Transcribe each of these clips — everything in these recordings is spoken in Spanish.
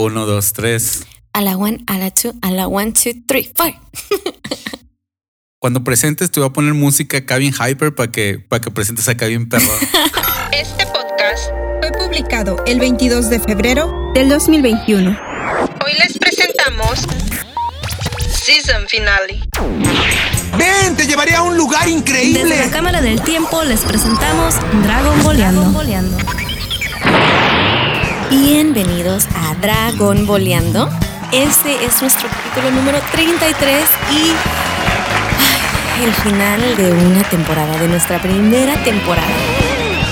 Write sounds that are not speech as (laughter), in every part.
Uno, dos, tres. A la one, a la two, a la one, two, three, four. (laughs) Cuando presentes te voy a poner música acá bien hyper para que, para que presentes acá bien perro. (laughs) Este podcast fue publicado el 22 de febrero del 2021. Hoy les presentamos Season Finale. Ven, te llevaré a un lugar Desde la increíble. Cámara del Tiempo les presentamos Dragon Boleando. Bienvenidos a Dragon Boleando. Este es nuestro capítulo número 33 y el final de una temporada, de nuestra primera temporada.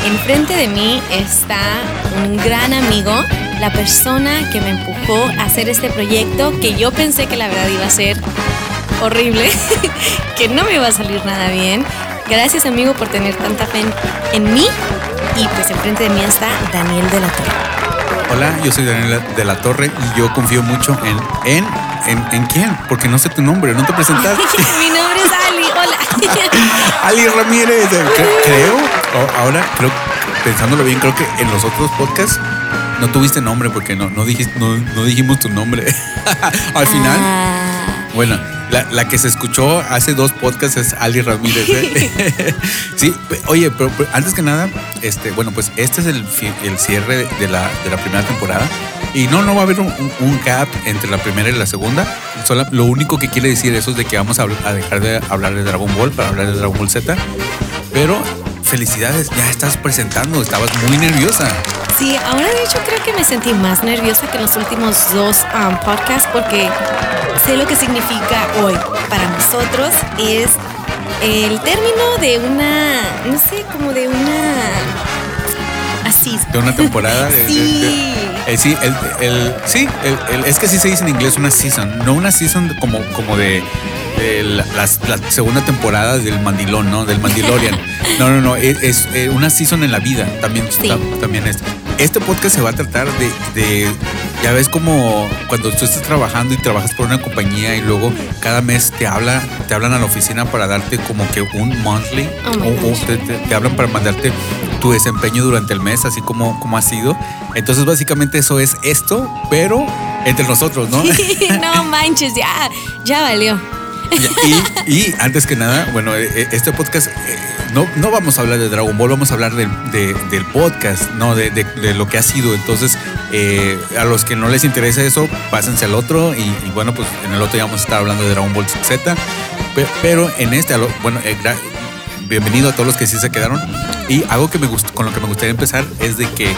Enfrente de mí está un gran amigo, la persona que me empujó a hacer este proyecto que yo pensé que la verdad iba a ser horrible, (laughs) que no me iba a salir nada bien. Gracias amigo por tener tanta fe en mí. Y pues enfrente de mí está Daniel de la Torre. Hola, yo soy Daniel de la Torre y yo confío mucho en, en, en, ¿en quién? Porque no sé tu nombre, no te presentaste. (laughs) Mi nombre es Ali, hola. (laughs) Ali Ramírez, eh, cre- creo, ahora creo, pensándolo bien, creo que en los otros podcasts no tuviste nombre porque no, no, dijiste, no, no dijimos tu nombre. (laughs) Al final, Ah, bueno, la, la que se escuchó hace dos podcasts es Ali Ramírez. ¿eh? (laughs) sí, oye, pero, pero antes que nada, este, bueno, pues este es el, el cierre de la, de la primera temporada. Y no, no va a haber un, un- gap entre la primera y la segunda. Sola- lo único que quiere decir eso es de que vamos a, a dejar de hablar de Dragon Ball para hablar de Dragon Ball Z. Pero felicidades, ya estás presentando, estabas muy nerviosa. sí, ahora de hecho creo que me sentí más nerviosa que en los últimos dos um, podcasts porque sé lo que significa hoy para nosotros es el término de una, no sé, como de una así. De una temporada. de- de- Sí. de- eh, sí, el, el- sí el- es que sí se dice en inglés una season, no una season como, como de, de la, las- la segunda temporada del Mandilón, ¿no? Del Mandalorian. (laughs) No, no, no, es, es, eh, una season en la vida, también, Sí. ta- también es. Este podcast se va a tratar de, de- ya ves como cuando tú estás trabajando y trabajas por una compañía y luego cada mes te habla, te hablan a la oficina para darte como que un monthly, Oh o- o te, te- te hablan para mandarte tu desempeño durante el mes, así como, como ha sido. Entonces, básicamente eso es esto, pero entre nosotros, ¿no? (laughs) no manches, ya, ya valió. y, y antes que nada, bueno, eh, eh, este podcast, eh, no, no vamos a hablar de Dragon Ball, vamos a hablar del, de- del podcast, no de, de- de lo que ha sido. Entonces, eh, a los que no les interesa eso, pásense al otro. Y, y bueno, pues en el otro ya vamos a estar hablando de Dragon Ball Z. Pe- Pero en este, bueno, bienvenido a todos los que sí se quedaron. Y algo que me gustó, con lo que me gustaría empezar es de que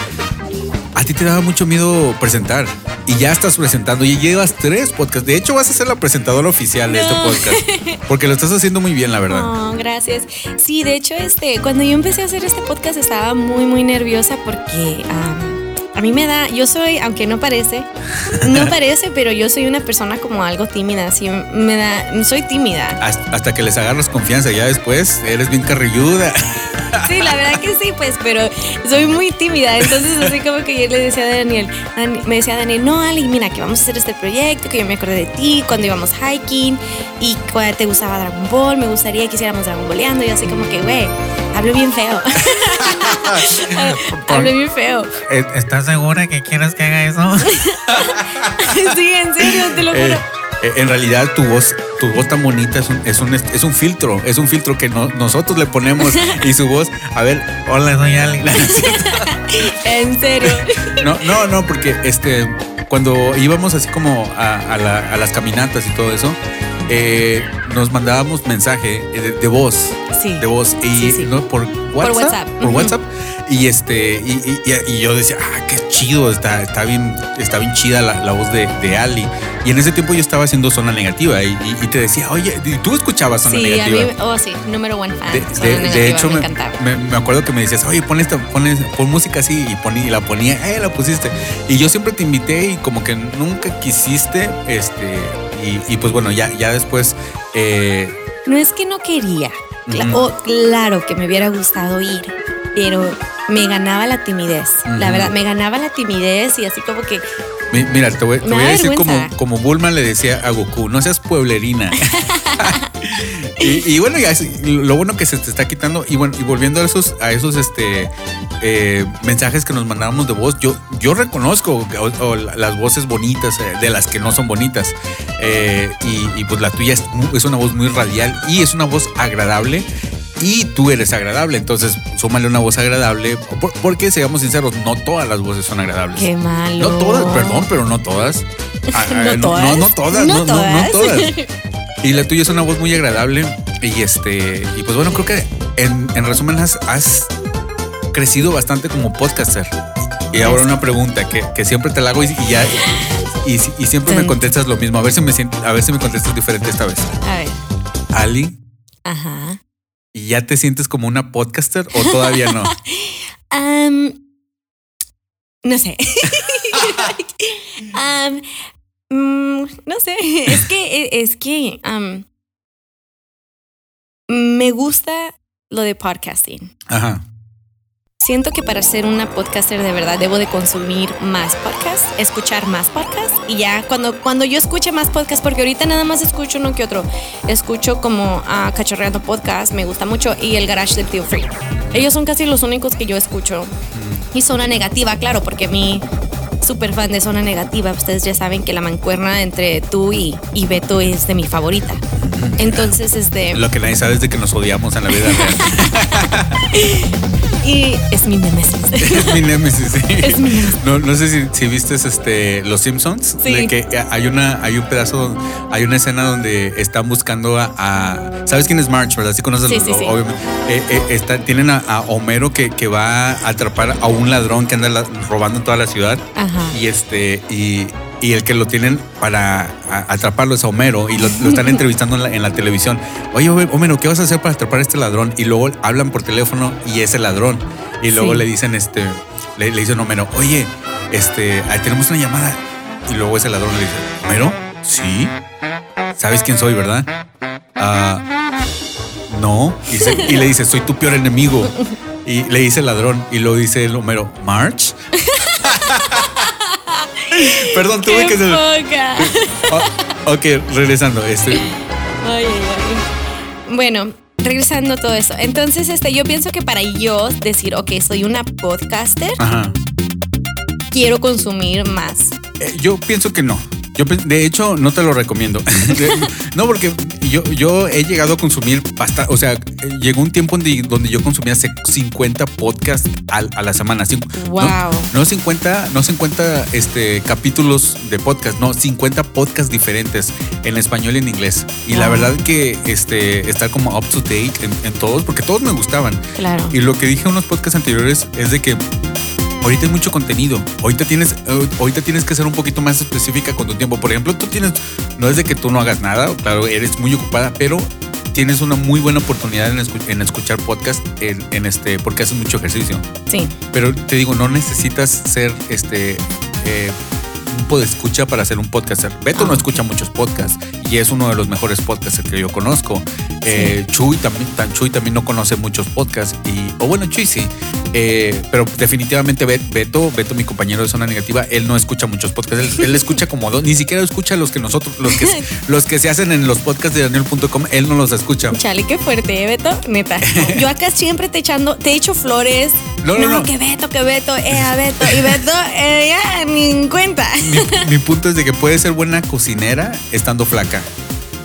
a ti te daba mucho miedo presentar y ya estás presentando y llevas tres podcasts. De hecho, vas a ser la presentadora oficial de este podcast (laughs) porque lo estás haciendo muy bien, la verdad. Oh, gracias. Sí, de hecho, este, cuando yo empecé a hacer este podcast estaba muy, muy nerviosa porque am, a mí me da, yo soy, aunque no parece, no (laughs) parece, pero yo soy una persona como algo tímida, así me da, soy tímida. Hasta, hasta que les agarras confianza, ya después eres bien carrilluda. (laughs) Sí, la verdad que sí, pues, pero soy muy tímida. Entonces, así como que yo le decía a Daniel, Dani- me decía Daniel, no, Ali, mira, que vamos a hacer este proyecto, que yo me acordé de ti cuando íbamos hiking y cuando te gustaba Dragon Ball, me gustaría que hiciéramos Dragon Balleando. Y así como que, güey, hablo bien feo. (laughs) hablo bien feo. Eh, ¿Estás segura que quieres que haga eso? (laughs) sí, en serio, te lo juro. Eh, en realidad tu voz, tu voz tan bonita es un, es un, es un filtro, es un filtro que no- nosotros le ponemos (laughs) y su voz, a ver, hola, soy Ali. (laughs) En serio. No, no, no, porque este, cuando íbamos así como a, a la- a las caminatas y todo eso, eh, nos mandábamos mensaje eh, de, de voz, Sí. de voz y Sí, sí. ¿no? por WhatsApp, WhatsApp. por. WhatsApp y este y, y- y- y yo decía, ah, qué chido, está, está bien, está bien chida la, la voz de, de Ali. Y en ese tiempo yo estaba haciendo zona negativa y, te decía, oye, ¿y tú escuchabas zona Sí, a negativa. mí, oh sí, número one fan. De, hecho, me, me, me- me acuerdo que me decías, oye, pon, esta, pon, pon música así y, poní- y la ponía, eh, la pusiste. Y yo siempre te invité y como que nunca quisiste, este, y, y pues bueno, ya, ya después, eh, No es que no quería. Oh, claro que me hubiera gustado ir, pero me ganaba la timidez. La verdad, me ganaba la timidez y así como que mi- mira, te voy, te Me voy a decir como, como Bulma le decía a Goku, no seas pueblerina. (laughs) Y, y bueno, ya, es- lo bueno que se te está quitando. Y bueno, y volviendo a esos, a esos este eh, mensajes que nos mandábamos de voz, yo, yo reconozco o- o las voces bonitas eh, de las que no son bonitas. Eh, y, y, pues la tuya es, es una voz muy radial y es una voz agradable. Y tú eres agradable, entonces súmale una voz agradable. por- porque, seamos sinceros, no todas las voces son agradables. Qué malo. No todas, perdón, pero no todas. (laughs) Ah, ¿No todas? No, no todas, ¿No no, no todas? (laughs) Y la tuya es una voz muy agradable. Y este, y pues bueno, creo que en, en resumen has, has crecido bastante como podcaster. Y ahora una pregunta que, que siempre te la hago y, y ya. Y, y siempre me contestas lo mismo. A ver si me a ver si me contestas diferente esta vez. A ver. Ali, Ajá. ¿y ya te sientes como una podcaster o todavía no? (laughs) No sé. (laughs) (laughs) mm, no sé. (laughs) Es que, es que am, me gusta lo de podcasting. Ajá. Siento que para ser una podcaster de verdad debo de consumir más podcasts, escuchar más podcasts y ya cuando, cuando yo escuche más podcasts, porque ahorita nada más escucho uno que otro, escucho como a Cachorreando Podcast, me gusta mucho, y el Garage del Tío Free. Ellos son casi los únicos que yo escucho. Y Zona Negativa, claro, porque mí, súper fan de Zona Negativa, ustedes ya saben que la mancuerna entre tú y, y Beto es de mi favorita. Entonces, este... Lo que nadie sabe es de que nos odiamos en la vida real. (laughs) Y es mi nemesis. (laughs) es mi némesis, sí. Es mi némesis. No, no sé si, si viste este, Los Simpsons. Sí. De que hay una, hay un pedazo, hay una escena donde están buscando a, a- ¿sabes quién es March, verdad? Sí conoces, Sí, sí, sí. obviamente. Eh, eh, está- tienen a, a Homero que, que va a atrapar a un ladrón que anda la- robando en toda la ciudad. Ajá. Y este, y, y el que lo tienen para atraparlo es a Homero y lo, lo están (laughs) entrevistando en la, en la televisión. Oye, Homero, ¿qué vas a hacer para atrapar a este ladrón? Y luego hablan por teléfono y es el ladrón. Y luego Sí. le dicen, este, le, le dicen a Homero, oye, este, tenemos una llamada. Y luego ese ladrón le dice, Homero, sí. ¿Sabes quién soy, verdad? Ah, no. Y le dice, soy tu peor enemigo. Y le dice el ladrón. Y luego dice el Homero, ¿March? (laughs) (laughs) Perdón, tuve que ¡Qué ser. Oh, (laughs) ok, regresando. Este, Ay, ay, ay. Bueno, regresando a todo eso. Entonces, este, yo pienso que para yo decir, ok, soy una podcaster, ajá. quiero consumir más. Eh, yo pienso que no. Yo, de hecho, no te lo recomiendo. (laughs) (laughs) no, porque yo, yo he llegado a consumir bastante. O sea, llegó un tiempo donde, donde yo consumía hace 50 podcasts al- a, la semana. Cin- no- Wow. No, 50, no 50 este, capítulos de podcast, no, 50 podcasts diferentes en español y en inglés. Y la Wow. verdad que este, estar como up to date en, en todos, porque todos me gustaban. Claro. Y lo que dije en unos podcasts anteriores es de que ahorita hay mucho contenido. Ahorita tienes, eh, ahorita tienes que ser un poquito más específica con tu tiempo. Por ejemplo, tú tienes, no es de que tú no hagas nada, claro, eres muy ocupada, pero tienes una muy buena oportunidad en, escu- en escuchar podcast en, en este, porque haces mucho ejercicio. Sí. Pero te digo, no necesitas ser este eh, un escucha para ser un podcaster. Beto no Ah, escucha muchos podcasts y es uno de los mejores podcasters que yo conozco. Eh, Chuy también, tan Chuy también no conoce muchos podcasts y, o bueno, Chuy sí. Eh, pero definitivamente Bet- Beto, Beto, mi compañero de zona negativa, él no escucha muchos podcasts. Él, él escucha como dos, ni siquiera escucha los que nosotros, los que, (laughs) los que se hacen en los podcasts de Daniel.com, él no los escucha. Chale, qué fuerte, ¿eh, Beto? Neta. (laughs) Yo acá siempre te echando, te echo flores. No, no, no. que Beto, que Beto, eh, a Beto. Y Beto, eh, ya, ni en cuenta. Mi, mi punto es de que puede ser buena cocinera estando flaca.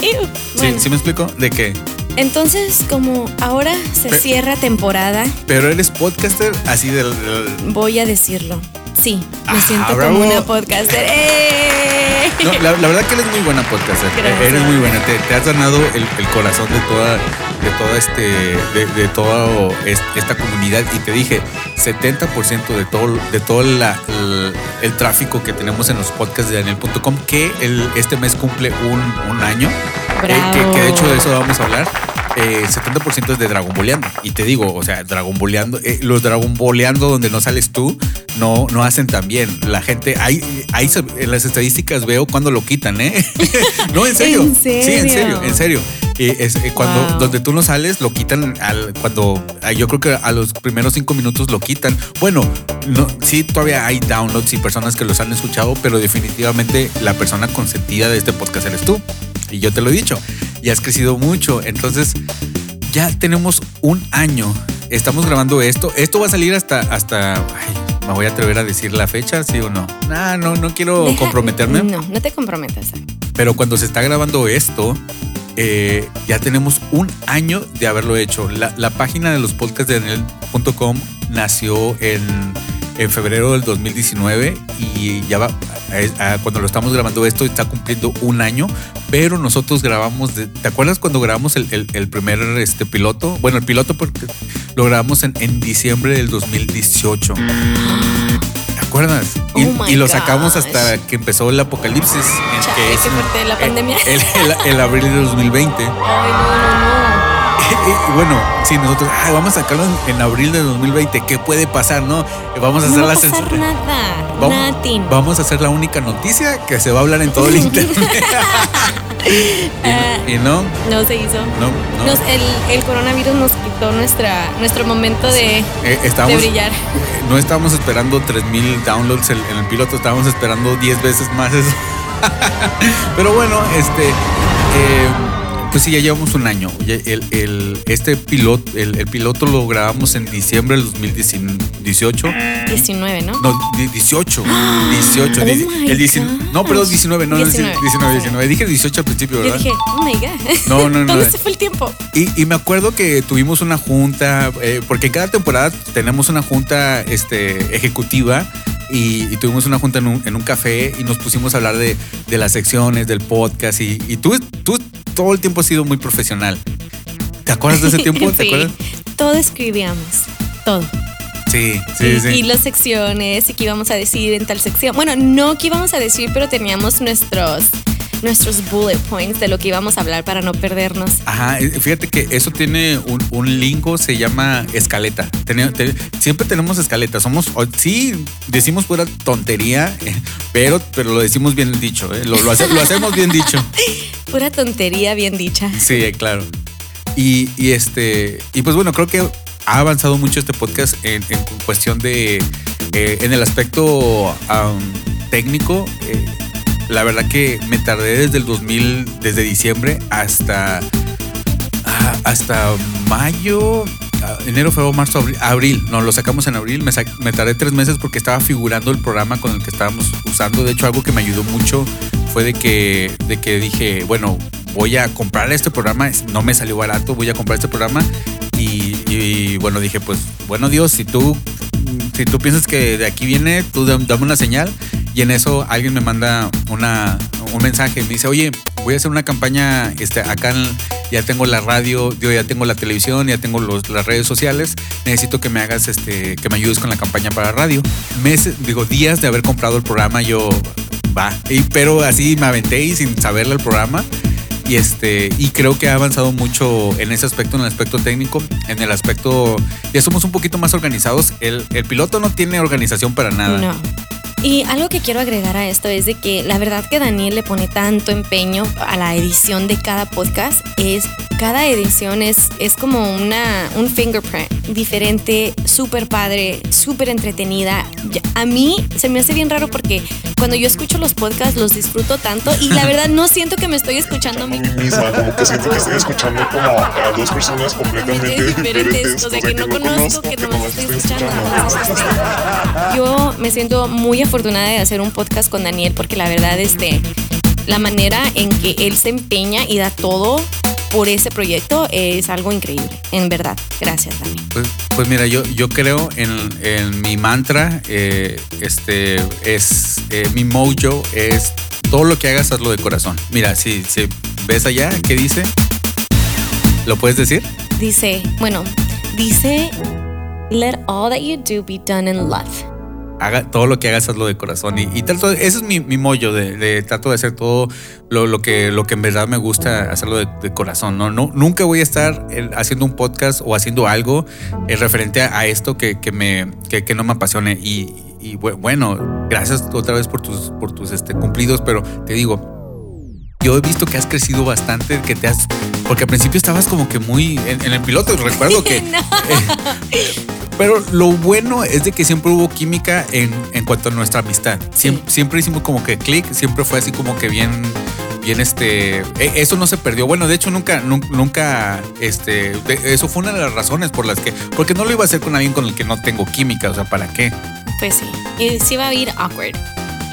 Iu, ¿Sí, bueno, ¿Sí me explico? De que, entonces, como ahora se Pe- cierra temporada, pero eres podcaster así del. del- voy a decirlo. Sí, me Ah, siento bravo. como una podcaster. ¡Eh! No, la, la verdad que eres muy buena podcaster. Gracias. Eres muy buena. Te, te has ganado el, el corazón de toda, de toda este, de, de toda es- esta comunidad. Y te dije, 70% de todo, de todo la- el, el tráfico que tenemos en los podcasts de Daniel.com, que el, este mes cumple un, un año. eh, que, que de hecho de eso vamos a hablar. Eh, 70% es de Dragon Boleando. Y te digo, o sea, Dragon Boleando, eh, los Dragon Boleando donde no sales tú, no, no hacen tan bien. La gente, ahí, ahí en las estadísticas veo cuando lo quitan, ¿eh? (laughs) no, en serio. ¿En Sí, en serio? serio, en serio. Eh, es, eh, cuando Wow. donde tú no sales, lo quitan al, cuando ah, yo creo que a los primeros cinco minutos lo quitan. Bueno, no, sí, todavía hay downloads y personas que los han escuchado, pero definitivamente la persona consentida de este podcast eres tú. Y yo te lo he dicho. y has crecido mucho. Entonces, ya tenemos un año. Estamos grabando esto. Esto va a salir hasta, hasta, ay, me voy a atrever a decir la fecha, sí o no. Nah, no, no quiero Deja- (laughs) comprometerme. No, no te comprometas. Pero cuando se está grabando esto, eh, ya tenemos un año de haberlo hecho. La, la página de los podcasts de Daniel.com nació en, en febrero del 2019 y ya va, a- a- cuando lo estamos grabando esto está cumpliendo un año, pero nosotros grabamos, de- ¿te acuerdas cuando grabamos el, el- el primer este, piloto? Bueno, el piloto porque lo grabamos en, en diciembre del 2018. ¿Te acuerdas? Y, Oh y lo sacamos gosh. hasta que empezó el apocalipsis. en Chale, que es qué en- fuerte, la el- pandemia. El, abril de 2020. Ay, no, no, Y bueno, sí, nosotros "Ay, vamos a sacarlo en, en abril de 2020. ¿Qué puede pasar, no? Vamos a hacer No va la a pasar sens- nada. Vamos, a hacer la única noticia que se va a hablar en todo el (laughs) internet. (laughs) y, y no, No se hizo. no, no. Nos- el, el coronavirus nos quitó nuestra, nuestro momento de, Eh, de estábamos, brillar. no estábamos esperando 3000 downloads en, en el piloto, estábamos esperando 10 veces más eso. (laughs) Pero bueno, este. eh, pues sí, ya llevamos un año. El, el- este piloto, el, el piloto lo grabamos en diciembre del 2018. 19, ¿no? No, di- 18. 18. (gasps) Oh el 19 no, perdón, 19. No, no, 19. 19, 19. Dije 18 al principio, Yo ¿verdad? dije, oh my God. No, no, (laughs) no. ¿Dónde se fue el tiempo? Y, y me acuerdo que tuvimos una junta, eh, porque cada temporada tenemos una junta este, ejecutiva y, y tuvimos una junta en un, en un café y nos pusimos a hablar de, de las secciones, del podcast y, y tú, tú todo el tiempo has sido muy profesional. ¿Te acuerdas de ese tiempo? ¿Te (laughs) Sí. acuerdas? Todo escribíamos. Todo. Sí, y, sí, sí. y las secciones y qué íbamos a decir en tal sección. Bueno, no qué íbamos a decir, pero teníamos nuestros, nuestros bullet points de lo que íbamos a hablar para no perdernos. Ajá, fíjate que eso tiene un, un lingo, se llama escaleta. Siempre tenemos escaleta. Somos, sí, decimos pura tontería, (laughs) pero, pero lo decimos bien dicho, eh, lo, lo hace- lo hacemos bien dicho. (laughs) Pura tontería bien dicha. Sí, claro. Y, y este, y pues bueno, creo que ha avanzado mucho este podcast en, en cuestión de, eh, en el aspecto am, técnico. eh, la verdad que me tardé desde el 2000, desde diciembre hasta, ah, hasta mayo, ah, enero, febrero, marzo, abril. No, lo sacamos en abril. Me, me tardé tres meses porque estaba figurando el programa con el que estábamos usando. De hecho, algo que me ayudó mucho fue de que, de que dije, bueno, voy a comprar este programa. No me salió barato, voy a comprar este programa. Y, y, bueno, dije, pues, bueno Dios, si tú, si tú piensas que de aquí viene, tú dam- dame una señal. Y en eso alguien me manda una, un mensaje. Me dice, oye, voy a hacer una campaña este, acá. ya tengo la radio, yo ya tengo la televisión, ya tengo los- las redes sociales. Necesito que me hagas, este, que me ayudes con la campaña para radio. Meses, digo, días de haber comprado el programa, yo va. Y, pero así me aventé y sin saberle el programa. Y este, y creo que ha avanzado mucho en ese aspecto, en el aspecto técnico, en el aspecto, ya somos un poquito más organizados. El, el piloto no tiene organización para nada. No. Y algo que quiero agregar a esto es de que la verdad que Daniel le pone tanto empeño a la edición de cada podcast es cada edición es, es como una un fingerprint diferente, súper padre, súper entretenida. A mí se me hace bien raro porque cuando yo escucho los podcasts los disfruto tanto y la verdad no siento que me estoy escuchando a mí misma, como que siento que estoy escuchando como a dos personas completamente diferentes, o sea, o sea, que no conozco, que nomás nomás estoy escuchando. yo me siento muy afortunada de hacer un podcast con Daniel porque la verdad, este, la manera en que él se empeña y da todo por ese proyecto es algo increíble, en verdad. Gracias, Daniel. Pues, pues mira, yo, yo creo en, en mi mantra, eh, este es eh, mi mojo, es todo lo que hagas, hazlo de corazón. Mira, si, si ves allá, ¿qué dice? ¿Lo puedes decir? Dice, bueno, dice, let all that you do be done in love. Haga, todo lo que hagas, hazlo de corazón. Y, y trato, ese es mi, mi mollo, de, de trato de hacer todo lo, lo que, lo que en verdad me gusta hacerlo de, de corazón. ¿no? No, nunca voy a estar eh, haciendo un podcast o haciendo algo eh, referente a, a esto que, que me, que, que no me apasione. Y, y bu- bueno, gracias otra vez por tus, por tus este, cumplidos, pero te digo, yo he visto que has crecido bastante, que te has. Porque al principio estabas como que muy. En, en el piloto, recuerdo que. (laughs) eh, pero lo bueno es de que siempre hubo química en, en cuanto a nuestra amistad. Siempre, siempre hicimos como que clic, siempre fue así como que bien. bien este, e- eso no se perdió. Bueno, de hecho nunca, nun- nunca, este, de- eso fue una de las razones por las que, porque no lo iba a hacer con alguien con el que no tengo química, o sea, ¿para qué? Pues sí. Y sí va a ir awkward.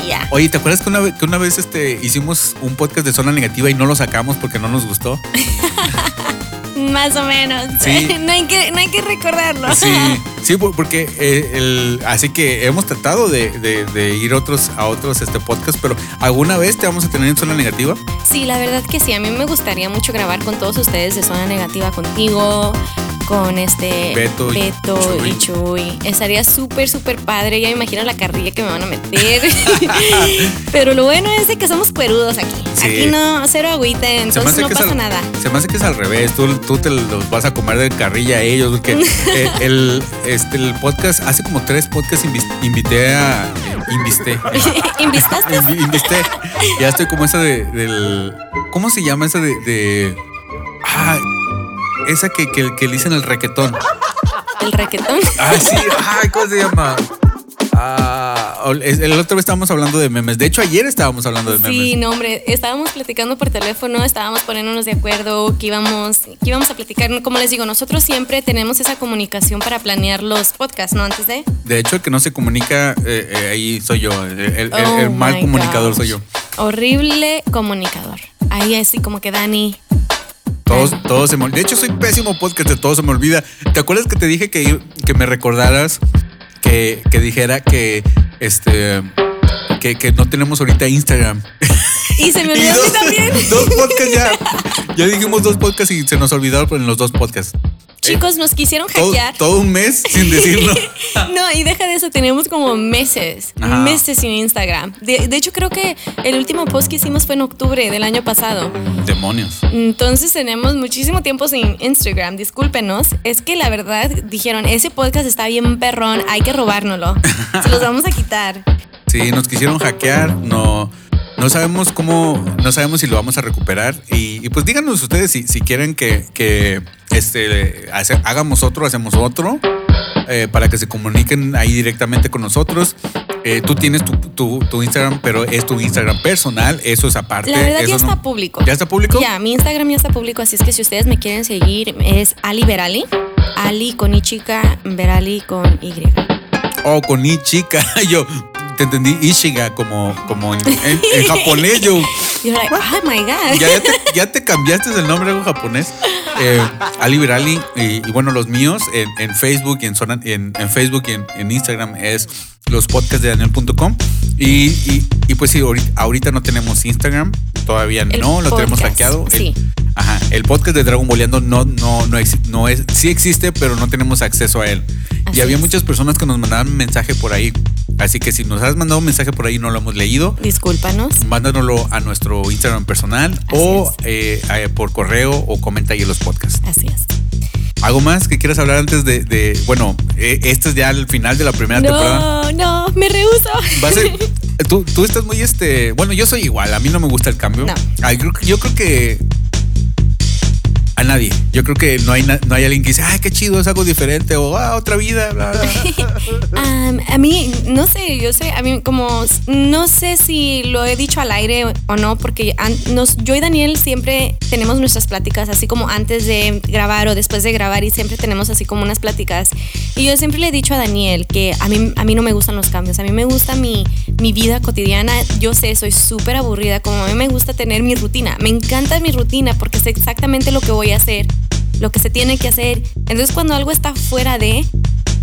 Y Ya. Oye, ¿te acuerdas que una vez, que una vez este, hicimos un podcast de zona negativa y no lo sacamos porque no nos gustó? (laughs) Más o menos. Sí. (laughs) no, hay que, no hay que recordarlo. Sí, (laughs) sí, por- porque eh, el, así que hemos tratado de, de- de ir otros, a otros este podcast, pero ¿alguna vez te vamos a tener en zona negativa? Sí, la verdad que sí. A mí me gustaría mucho grabar con todos ustedes de Zona Negativa contigo, con este Beto y y Chuy. Estaría súper, súper padre. Ya me imagino la carrilla que me van a meter. (laughs) Pero lo bueno es de que somos cuerudos aquí. Sí. Aquí no, cero agüita, entonces no pasa al- nada. Se me hace que es al revés. Tú, tú te los vas a comer de carrilla a ellos. Porque eh, (laughs) el, este, el podcast, hace como tres podcasts invité a. Invisté. (laughs) ¿Invistaste? Invi- Invisté. Ya estoy como esa de, del. ¿Cómo se llama esa de. de ah, esa que, que, que le dicen el requetón. El requetón. Ah, sí. Ay, ¿cómo se llama? Ah, el otro vez estábamos hablando de memes. De hecho, ayer estábamos hablando de memes. Sí, no, hombre, estábamos platicando por teléfono, estábamos poniéndonos de acuerdo, que íbamos, que íbamos a platicar. Como les digo, nosotros siempre tenemos esa comunicación para planear los podcasts, ¿no? Antes de. De hecho, el que no se comunica, eh, eh, ahí soy yo. El, Oh el mal comunicador gosh. soy yo. Horrible comunicador. Ahí así como que Dani. Todos, todos se me, de hecho, soy pésimo podcast de todo se me olvida. ¿Te acuerdas que te dije que, que me recordaras que, que dijera que este que, que no tenemos ahorita Instagram? (laughs) Y se me olvidó a mí dos, también. (laughs) dos podcasts ya. Ya dijimos dos podcasts y se nos olvidaron en los dos podcasts. Chicos, nos quisieron Todo, hackear. todo un mes (laughs) sin decirlo. (laughs) No, y deja de eso, tenemos como meses, Ajá. meses sin Instagram. De, de hecho, creo que el último post que hicimos fue en octubre del año pasado. Demonios. Entonces tenemos muchísimo tiempo sin Instagram, discúlpenos. Es que la verdad dijeron, ese podcast está bien perrón, hay que robárnoslo. Se los vamos a quitar. Sí, nos quisieron hackear, no, no sabemos cómo, no sabemos si lo vamos a recuperar. Y, y pues díganos ustedes si, si quieren que, que este, hace- hagamos otro, hacemos otro, eh, para que se comuniquen ahí directamente con nosotros. Eh, tú tienes tu, tu- tu Instagram, pero es tu Instagram personal, eso es aparte. La verdad eso ya no- está público. ¿Ya está público? Ya, mi Instagram ya está público, así es que si ustedes me quieren seguir, es Ali Berali. Ali con I chica, Berali con Y. Oh, con I chica. (laughs) Yo te entendí Ishiga como, como en, en- en japonés. Yo, (laughs) like, oh my God. ¿Ya, ya te, ya te cambiaste el nombre algo japonés. Eh, Ali Virali y, y bueno, los míos en, en Facebook y en, zona- en, en Facebook y en, en Instagram es los podcasts de Daniel.com. Y, y, y pues sí, ahorita, ahorita no tenemos Instagram, todavía El no, lo tenemos hackeado. Sí. Ajá, el podcast de Dragon Boleando no, no, no, exi- no es, sí existe, pero no tenemos acceso a él. Así y había es. muchas personas que nos mandaban mensaje por ahí. Así que si nos has mandado un mensaje por ahí y no lo hemos leído, Discúlpanos. mándanoslo a nuestro Instagram personal Así o eh, eh, por correo o comenta ahí en los podcasts. Así es. ¿Algo más que quieras hablar antes de, de- bueno, eh, este es ya el final de la primera temporada? No, no, me rehuso. Va a ser, (laughs) tú, tú estás muy este, bueno, yo soy igual, a mí no me gusta el cambio. No. Ay, yo creo que a nadie. Yo creo que no hay, no hay alguien que dice, ay, qué chido, es algo diferente o ah, otra vida. bla, bla, bla". (laughs) Am, a mí, no sé, yo sé, a mí como, no sé si lo he dicho al aire o no, porque nos, yo y Daniel siempre tenemos nuestras pláticas, así como antes de grabar o después de grabar, y siempre tenemos así como unas pláticas. Y yo siempre le he dicho a Daniel que a mí, a mí no me gustan los cambios, a mí me gusta mi, mi vida cotidiana. Yo sé, soy súper aburrida, como a mí me gusta tener mi rutina. Me encanta mi rutina porque sé exactamente lo que voy a hacer, lo que se tiene que hacer. Entonces, cuando algo está fuera de,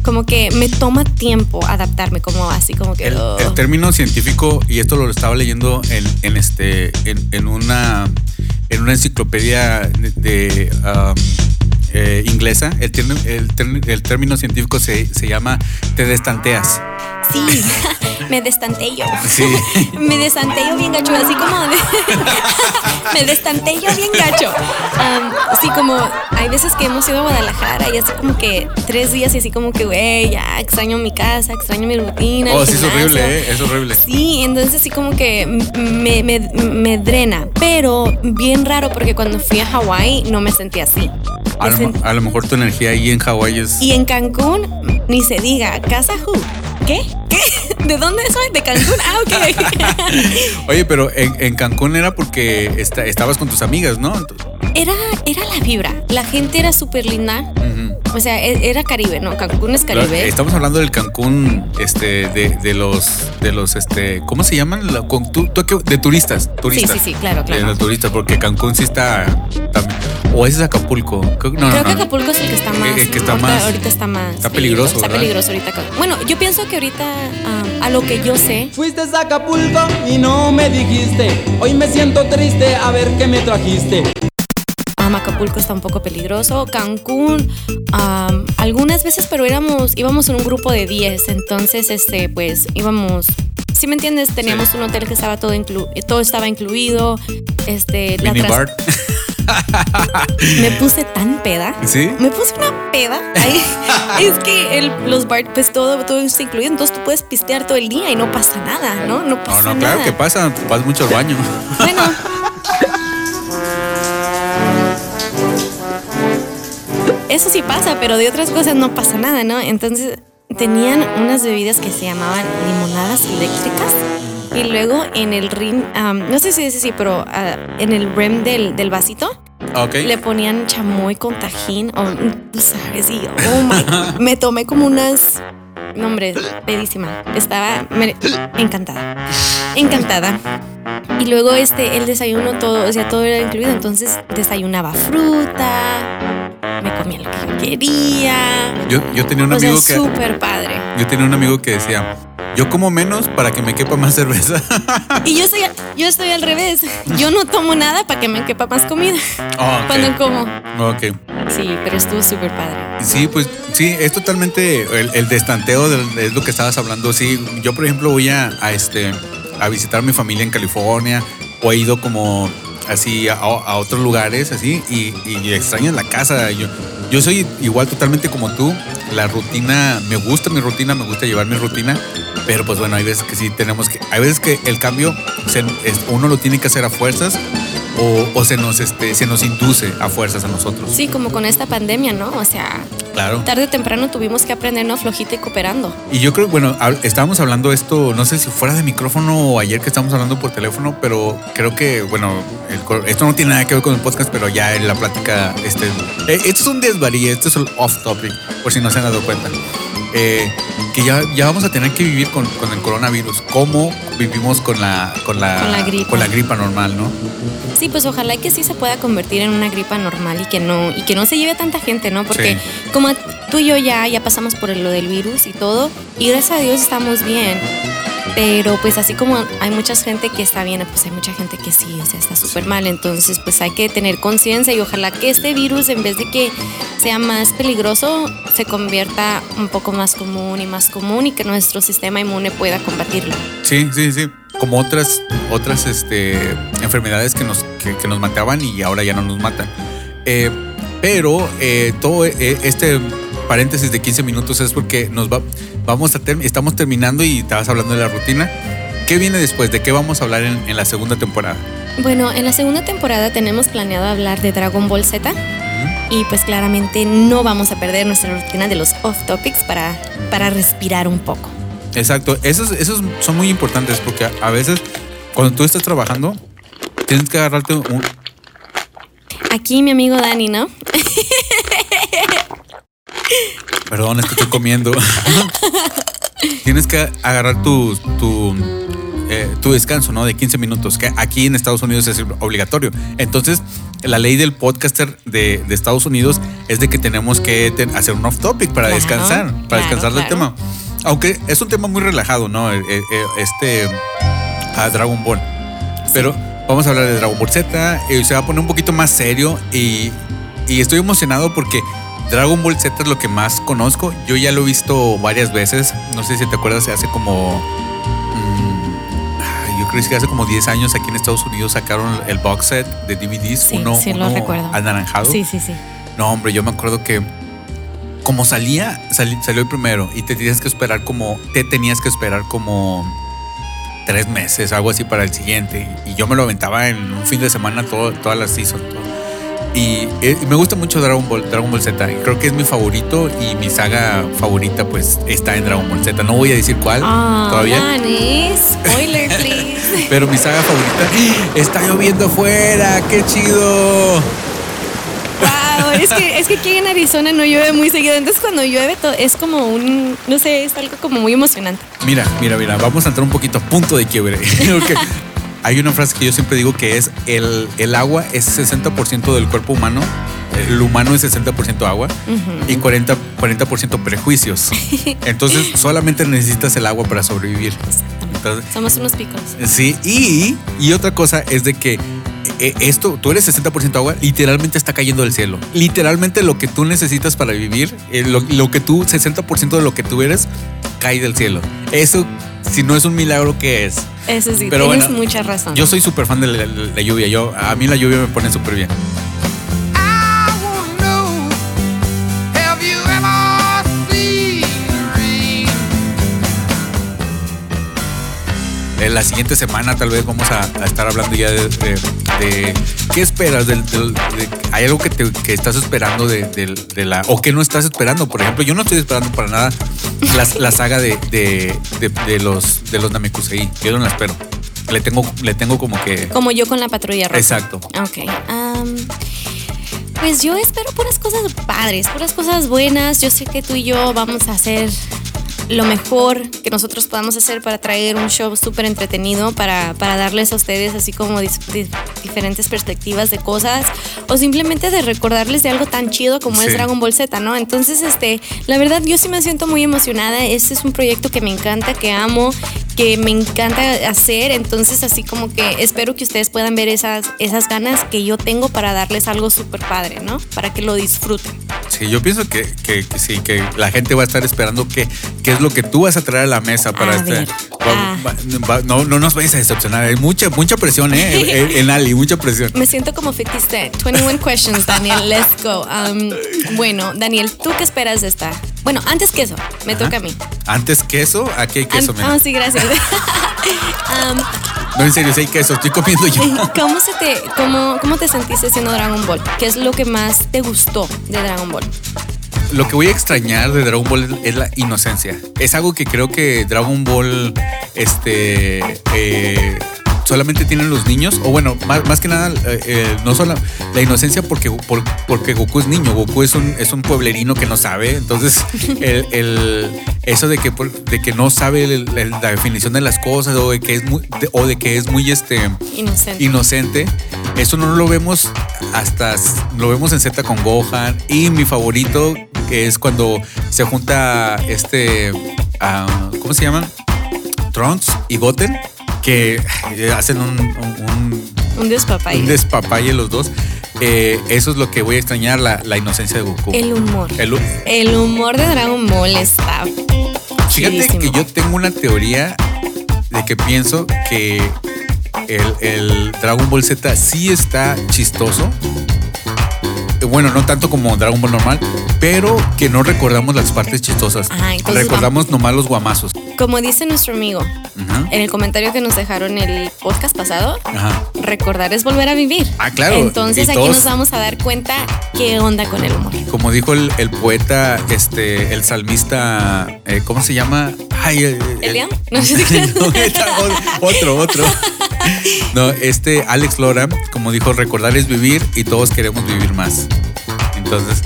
como que me toma tiempo adaptarme, como así, como que. El, oh. el término científico, y esto lo estaba leyendo en, en este, en, en una, en una enciclopedia de, de, um, eh, inglesa, el, el, término- el término científico se, se llama te destanteas. Sí, (laughs) me destantello. Sí. (laughs) me destantello bien gacho, así como. de- (laughs) me destantello bien gacho. Am, así como, hay veces que hemos ido a Guadalajara y así como que tres días y así como que, güey, ya extraño mi casa, extraño mi rutina. Oh, sí, es horrible, ¿eh? Es horrible. Sí, entonces así como que me, me, me drena, pero bien raro porque cuando fui a Hawái no me sentí así. A lo mejor tu energía ahí en Hawái es. Y en Cancún, ni se diga, casa who. ¿Qué? ¿Qué? ¿De dónde soy? ¿De Cancún? Ah, ok. (laughs) Oye, pero en, en Cancún era porque esta- estabas con tus amigas, ¿no? Era, era la vibra. La gente era súper linda. O sea, e- era Caribe, ¿no? Cancún es Caribe. Estamos hablando del Cancún, este, de, de los, de los, este, ¿cómo se llaman? La- con- tú- tú de turistas, turistas. sí, sí, claro, claro. De los turistas, porque Cancún sí está, también- o ese es Acapulco. Creo, no, Creo no, que no. Acapulco es el que está más. El que está ahorita, más- ahorita está más. está peligroso, Está ¿verdad? peligroso ahorita. Bueno, yo pienso que ahorita, ah, a lo que yo sé, Fuiste a Acapulco y no me dijiste. Hoy me siento triste a ver qué me trajiste. um, Acapulco está un poco peligroso. Cancún, um, algunas veces, pero éramos, íbamos en un grupo de 10. Entonces, este, pues íbamos. Si me entiendes, teníamos un hotel que estaba todo inclu todo estaba incluido. Este, la Mini tras- bar. (laughs) (laughs) Me puse tan peda. ¿Sí? Me puse una peda. Ahí. (laughs) es que el, los bar, pues todo, todo está incluido. Entonces tú puedes pistear todo el día y no pasa nada, ¿no? No No, pasa no, nada. claro que pasa, vas mucho al baño. (laughs) Bueno. Eso sí pasa, pero de otras cosas no pasa nada, ¿no? Entonces tenían unas bebidas que se llamaban limonadas eléctricas. Y luego en el rim, am, no sé si es así, pero ah, en el rim del, del vasito le ponían chamoy con tajín. O, tú sabes, y oh my, (laughs) me tomé como unas. No, hombre, pedísima. Estaba me- encantada. Encantada. Y luego este, el desayuno todo, o sea, todo era incluido. Entonces desayunaba fruta, me comía lo que yo quería. Yo, yo tenía un o sea, amigo que. súper padre. Yo tenía un amigo que decía, yo como menos para que me quepa más cerveza. Y yo soy, yo estoy al revés. Yo no tomo nada para que me quepa más comida Ah, ok. cuando como. Ok. Sí, pero estuvo súper padre. Sí, pues sí, es totalmente el, el destanteo es lo que estabas hablando. Sí, yo por ejemplo voy a, a, este a visitar a mi familia en California o he ido como así a, a otros lugares así y, y extraño la casa. Yo, yo soy igual totalmente como tú. La rutina, me gusta mi rutina, me gusta llevar mi rutina, pero pues bueno, hay veces que sí tenemos que, hay veces que el cambio se- uno lo tiene que hacer a fuerzas o, o se nos este se nos induce a fuerzas a nosotros. Sí, como con esta pandemia, ¿no? O sea, Claro. tarde o temprano tuvimos que aprendernos flojita y cooperando. Y yo creo, bueno, estábamos hablando esto, no sé si fuera de micrófono o ayer que estábamos hablando por teléfono, pero creo que, bueno, el esto no tiene nada que ver con el podcast, pero ya en la plática, este, eh, esto es un desvarío, esto es el off topic, por si no se han dado cuenta. Eh, que ya, ya vamos a tener que vivir con, con el coronavirus, cómo vivimos con la, con la, Con la gripa. con la gripa normal, ¿no? Sí, pues ojalá que sí se pueda convertir en una gripa normal y que no y que no se lleve a tanta gente, ¿no? Porque Sí. como tú y yo ya ya pasamos por lo del virus y todo y gracias a Dios estamos bien. Pero pues así como hay mucha gente que está bien, pues hay mucha gente que sí, o sea, está súper mal. Entonces pues hay que tener conciencia y ojalá que este virus en vez de que sea más peligroso, se convierta un poco más común y más común y que nuestro sistema inmune pueda combatirlo. Sí, sí, sí. Como otras, otras este, enfermedades que nos, que, que nos mataban y ahora ya no nos matan. Eh, pero eh, todo eh, este paréntesis de 15 minutos es porque nos va, vamos a ter- estamos terminando y estabas hablando de la rutina. ¿Qué viene después? ¿De qué vamos a hablar en, en la segunda temporada? Bueno, en la segunda temporada tenemos planeado hablar de Dragon Ball Z y pues claramente no vamos a perder nuestra rutina de los off topics para, para respirar un poco. Exacto, esos, esos son muy importantes porque a, a veces cuando tú estás trabajando tienes que agarrarte un... Aquí mi amigo Dani, ¿no? (laughs) Perdón, es que estoy comiendo. (laughs) tienes que agarrar tu, tu, eh, tu descanso, ¿no? De 15 minutos, que aquí en Estados Unidos es obligatorio. Entonces, la ley del podcaster de, de Estados Unidos es de que tenemos que ten- hacer un off topic para Claro, descansar, para claro, descansar del claro. tema. Aunque es un tema muy relajado, ¿no? Eh, eh, Este a Dragon Ball. Pero vamos a hablar de Dragon Ball Z. y se va a poner un poquito más serio y, y estoy emocionado porque Dragon Ball Z es lo que más conozco. Yo ya lo he visto varias veces. No sé si te acuerdas, hace como. mm, yo creo que hace como 10 años aquí en Estados Unidos sacaron el box set de DVDs. Sí, uno, sí, uno anaranjado. Sí, sí, sí. No, hombre, yo me acuerdo que como salía, sali- salió el primero y te tenías que esperar como, te tenías que esperar como tres meses, algo así para el siguiente. Y yo me lo aventaba en un fin de semana todo, todas las season. todo. Y eh, me gusta mucho Dragon Ball, Dragon Ball Z. Creo que es mi favorito y mi saga favorita pues está en Dragon Ball Z. No voy a decir cuál Ah, todavía. Spoiler, (laughs) please. Pero mi saga favorita (gasps) está lloviendo afuera. ¡Qué chido! Wow, es que, es que aquí en Arizona no llueve muy seguido. Entonces cuando llueve es como un, no sé, es algo como muy emocionante. Mira, mira, mira, vamos a entrar un poquito a punto de quiebre. (laughs) hay una frase que yo siempre digo que es el, el agua es 60% del cuerpo humano, el humano es 60% agua y 40%, 40 prejuicios. (laughs) Entonces solamente necesitas el agua para sobrevivir. Entonces, Somos unos picos. Sí, y, y otra cosa es de que esto, tú eres 60% agua, literalmente está cayendo del cielo. Literalmente lo que tú necesitas para vivir, eh, lo, lo que tú, 60% de lo que tú eres, cae del cielo. Eso, si no es un milagro, ¿qué es? Eso sí, Pero tienes bueno, mucha razón. Yo soy súper fan de la, la- la lluvia. Yo, a mí la lluvia me pone súper bien. En la siguiente semana tal vez vamos a, a estar hablando ya de, de- de qué esperas del, del- de- hay algo que, te- que estás esperando de, la o que no estás esperando por ejemplo yo no estoy esperando para nada la, la saga de, los de los Namekusei yo no la espero le tengo le tengo como que Como yo con la patrulla roja. exacto Ok. pues yo espero puras cosas padres, puras cosas buenas. Yo sé que tú y yo vamos a hacer lo mejor que nosotros podamos hacer para traer un show súper entretenido, para, para darles a ustedes así como dis- diferentes perspectivas de cosas o simplemente de recordarles de algo tan chido como Sí. es Dragon Ball Z, ¿no? Entonces, este, la verdad yo sí me siento muy emocionada. Este es un proyecto que me encanta, que amo, que me encanta hacer. Entonces, así como que espero que ustedes puedan ver esas, esas ganas que yo tengo para darles algo súper padre, ¿no? Para que lo disfruten. sí yo pienso que, que- que sí que la gente va a estar esperando qué qué es lo que tú vas a traer a la mesa para A este ver, va- ah. va- va- no no nos vayas a decepcionar hay mucha mucha presión eh (laughs) en, en Ali mucha presión Me siento como 50 Cent. 21 questions, Daniel. Let's go. Um, bueno, Daniel, ¿tú qué esperas de esta? Bueno, antes que eso, me Ajá. toca a mí. Antes queso, aquí hay queso. Ah, sí, gracias. (laughs) Um, No, en serio, sí hay queso, estoy comiendo yo. (laughs) ¿Cómo, se te, cómo, ¿Cómo te sentiste haciendo Dragon Ball? ¿Qué es lo que más te gustó de Dragon Ball? Lo que voy a extrañar de Dragon Ball es la inocencia. Es algo que creo que Dragon Ball, este, eh, solamente tienen los niños, o bueno, más, más que nada, eh, eh, no solo la inocencia porque, por- porque Goku es niño, Goku es un, es un pueblerino que no sabe, entonces (laughs) el, el- eso de que, de que no sabe el- el- la definición de las cosas o de que es muy, de- o de que es muy, este, Inocente. inocente. Eso no lo vemos hasta lo vemos en Z con Gohan y mi favorito que es cuando se junta este ah, ¿cómo se llaman? Trunks y Goten que hacen un, un, un- despapalle. un despapalle los dos. Eh, eso es lo que voy a extrañar, la, la inocencia de Goku. El humor. El- El humor de Dragon Ball está. Fíjate chidísimo. que yo tengo una teoría de que pienso que el, el Dragon Ball Z sí está chistoso. Bueno, no tanto como Dragon Ball normal, pero que no recordamos las partes chistosas. Ajá, entonces recordamos nomás los guamazos. Como dice nuestro amigo Ajá. en el comentario que nos dejaron el podcast pasado, Ajá. recordar es volver a vivir. Ah, claro. Entonces aquí nos vamos a dar cuenta qué onda con el humor. Como dijo el, el poeta, este, el salmista, eh, ¿cómo se llama? Ay, eh, ¿Eliam? No, (laughs) No. otro, otro. No, este Alex Lora, como dijo, recordar es vivir y todos queremos vivir más. Entonces,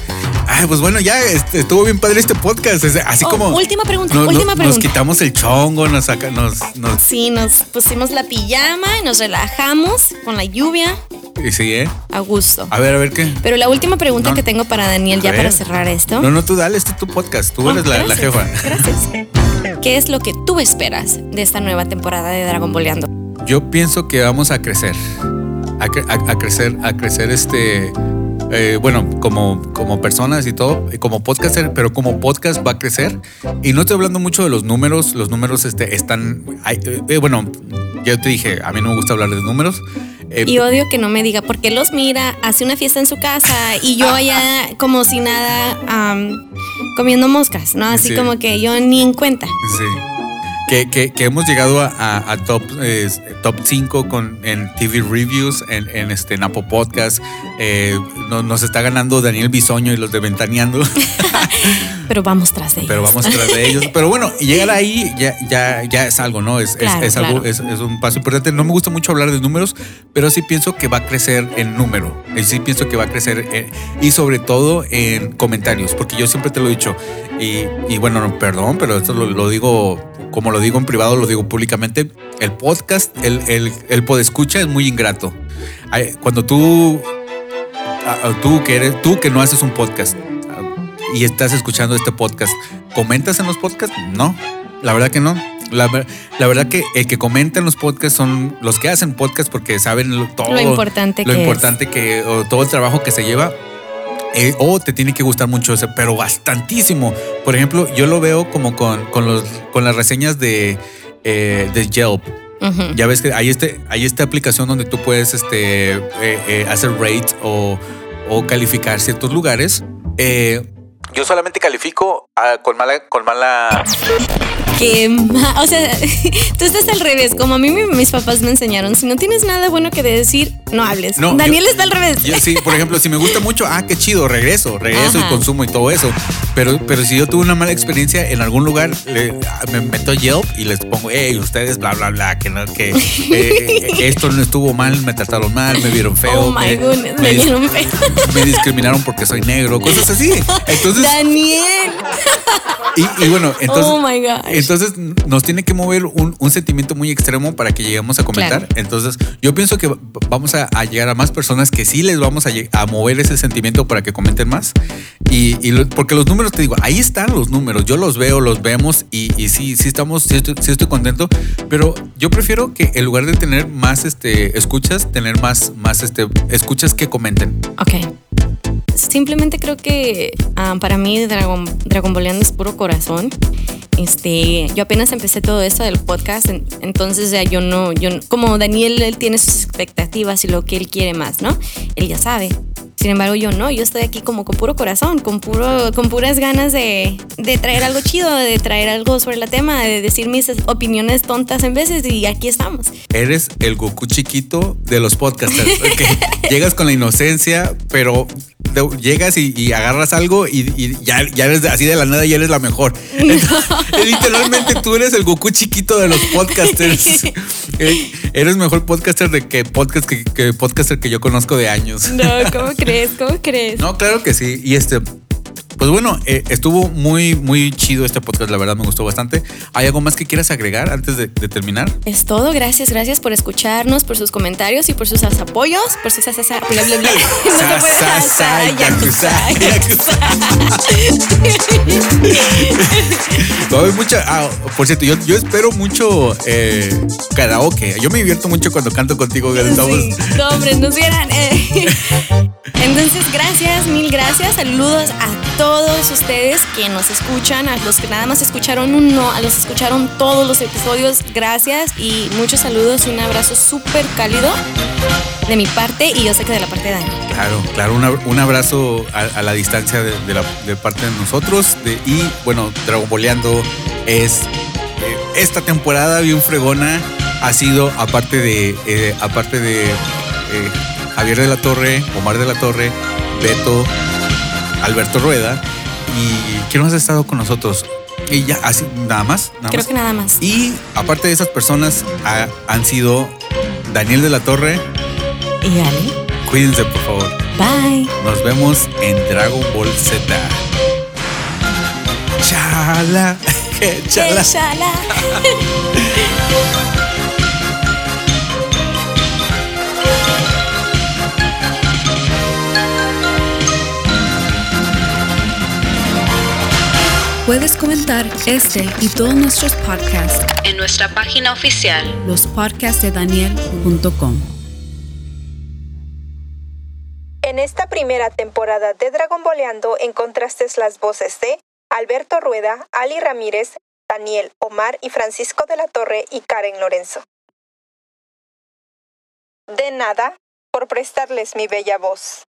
ay, pues bueno, ya estuvo bien padre este podcast. Así Oh, como. última pregunta, no- no- última Nos pregunta. quitamos el chongo, nos saca, nos, nos Sí, nos pusimos la pijama y nos relajamos con la lluvia y sí, ¿eh? a gusto. A ver, a ver qué. Pero la última pregunta No. que tengo para Daniel, ya para cerrar esto. No, no, tú dale, este es tu podcast. Tú Oh, eres la, jefa. Gracias. (laughs) ¿Qué es lo que tú esperas de esta nueva temporada de Dragon Balleando? Yo pienso que vamos a crecer. A, cre- a- a crecer, a crecer este. Eh, bueno, como, como personas y todo, y como podcaster, pero como podcast va a crecer. Y no estoy hablando mucho de los números. Los números este, están. hay- eh, eh, bueno, ya te dije, a mí no me gusta hablar de números. Eh, Y odio que no me diga, porque los mira, hace una fiesta en su casa y yo allá (laughs) como si nada comiendo moscas, ¿no? Así Sí. como que yo ni en cuenta. Sí. Que, que- que hemos llegado a, a- a top, eh, top 5 con, en TV Reviews, en, en este, en Apple Podcast. Eh, no- nos está ganando Daniel Bisoño y los de Ventaneando, (laughs) Pero vamos tras de ellos. pero vamos tras de ellos. Pero bueno, llegar ahí ya, ya, ya es algo, ¿no? Es, es- Claro, es, algo, claro. es, es un paso importante. No me gusta mucho hablar de números, pero sí pienso que va a crecer en número. Y sí pienso que va a crecer en- y sobre todo en comentarios, porque yo siempre te lo he dicho. Y, y bueno, no, perdón, pero esto lo, lo digo como lo digo en privado, lo digo públicamente. El podcast, el, el, el podescucha es muy ingrato. Cuando tú, tú que eres, tú que no haces un podcast ah, y estás escuchando este podcast, ¿comentas en los podcasts? No, la verdad que no. La, ver- la verdad que el que comenta en los podcasts son los que hacen podcast porque saben todo Lo importante lo que es. importante que o todo el trabajo que se lleva eh, o te tiene que gustar mucho ese, pero bastantísimo. Por ejemplo, yo lo veo como con, con, los, con las reseñas de, eh, de Yelp. Ya ves que hay, este, hay esta aplicación donde tú puedes este, eh, eh, hacer rate o, o calificar ciertos lugares. Eh, yo solamente califico ah, con mala, con mala. Qué ma- O sea, (laughs) tú estás al revés. Como a mí mi- mis papás me enseñaron, si no tienes nada bueno que decir, no hables. No, Daniel yo- está al revés. Yo sí, por ejemplo, si me gusta mucho, ah, qué chido, regreso, regreso Ajá. y consumo y todo eso. Pero, pero si yo tuve una mala experiencia en algún lugar, le- me meto Yelp y les pongo, hey, ustedes, bla, bla, bla, que, no, que (laughs) eh, esto no estuvo mal, me trataron mal, me vieron feo. oh my me, goodness, me me dieron feo. (laughs) me discriminaron porque soy negro, cosas así. Entonces, Daniel. Y, y bueno, entonces, oh my entonces nos tiene que mover un, un sentimiento muy extremo para que lleguemos a comentar. Claro. Entonces yo pienso que vamos a, a llegar a más personas que sí les vamos a, a mover ese sentimiento para que comenten más. Y, y lo- porque los números, te digo, ahí están los números. Yo los veo, los vemos y, y sí, sí estamos, sí estoy, sí estoy contento. Pero yo prefiero que en lugar de tener más este, escuchas, tener más, más este, escuchas que comenten. Ok. Simplemente creo que ah, para mí Dragon, Dragon Boleando es puro corazón. Este, yo apenas empecé todo esto del podcast, en- entonces ya yo no, yo como Daniel, él tiene sus expectativas y lo que él quiere más, ¿no? Él ya sabe. Sin embargo, yo no, yo estoy aquí como con puro corazón, con, puro, con puras ganas de, de traer algo chido, de traer algo sobre el tema, de decir mis opiniones tontas en veces y aquí estamos. Eres el Goku chiquito de los podcasters. llegas con la inocencia, pero de- llegas y, y agarras algo y, y ya, ya eres así de la nada y eres la mejor. (laughs) Literalmente tú eres el Goku chiquito de los podcasters. (laughs) Eh, eres mejor podcaster de que podcast que, que podcaster que yo conozco de años. No, ¿cómo (laughs) crees? ¿Cómo crees? No, claro que sí. Y este, pues bueno, eh, estuvo muy, muy chido este podcast. La verdad me gustó bastante. ¿Hay algo más que quieras agregar antes de, de terminar? Es todo, gracias, gracias por escucharnos, por sus comentarios y por sus apoyos, por sus asa- asa- bla, bla, bla. (laughs) (laughs) No (laughs) mucha. ah, por cierto, yo, yo espero mucho eh, karaoke. Yo me divierto mucho cuando canto contigo. Sí, no, hombre, nos vieran. eh. Entonces, gracias, mil gracias. Saludos a todos ustedes que nos escuchan, a los que nada más escucharon uno, a los que escucharon todos los episodios. Gracias y muchos saludos y un abrazo súper cálido de mi parte y yo sé que de la parte de Dani. Claro, claro, un ab- un abrazo a, la distancia de, la, parte de nosotros. y bueno, Dragon Boleando es eh, esta temporada bien fregona. Ha sido, aparte de, eh, aparte de eh, Javier de la Torre, Omar de la Torre, Beto, Alberto Rueda. ¿Y quién más ha estado con nosotros? Y ya, así, nada más. Nada Creo más. que nada más. Y aparte de esas personas, ha- han sido Daniel de la Torre. Y Ale, Cuídense, por favor. bye. Nos vemos en Dragon Ball Z. Chala. (laughs) Chala. Inshallah. (laughs) Puedes comentar este y todos nuestros podcasts, En nuestra página oficial. lospodcastdedaniel.com. En esta primera temporada de Dragon Boleando encontraste las voces de Alberto Rueda, Ali Ramírez, Daniel, Omar y Francisco de la Torre y Karen Lorenzo. De nada por prestarles mi bella voz.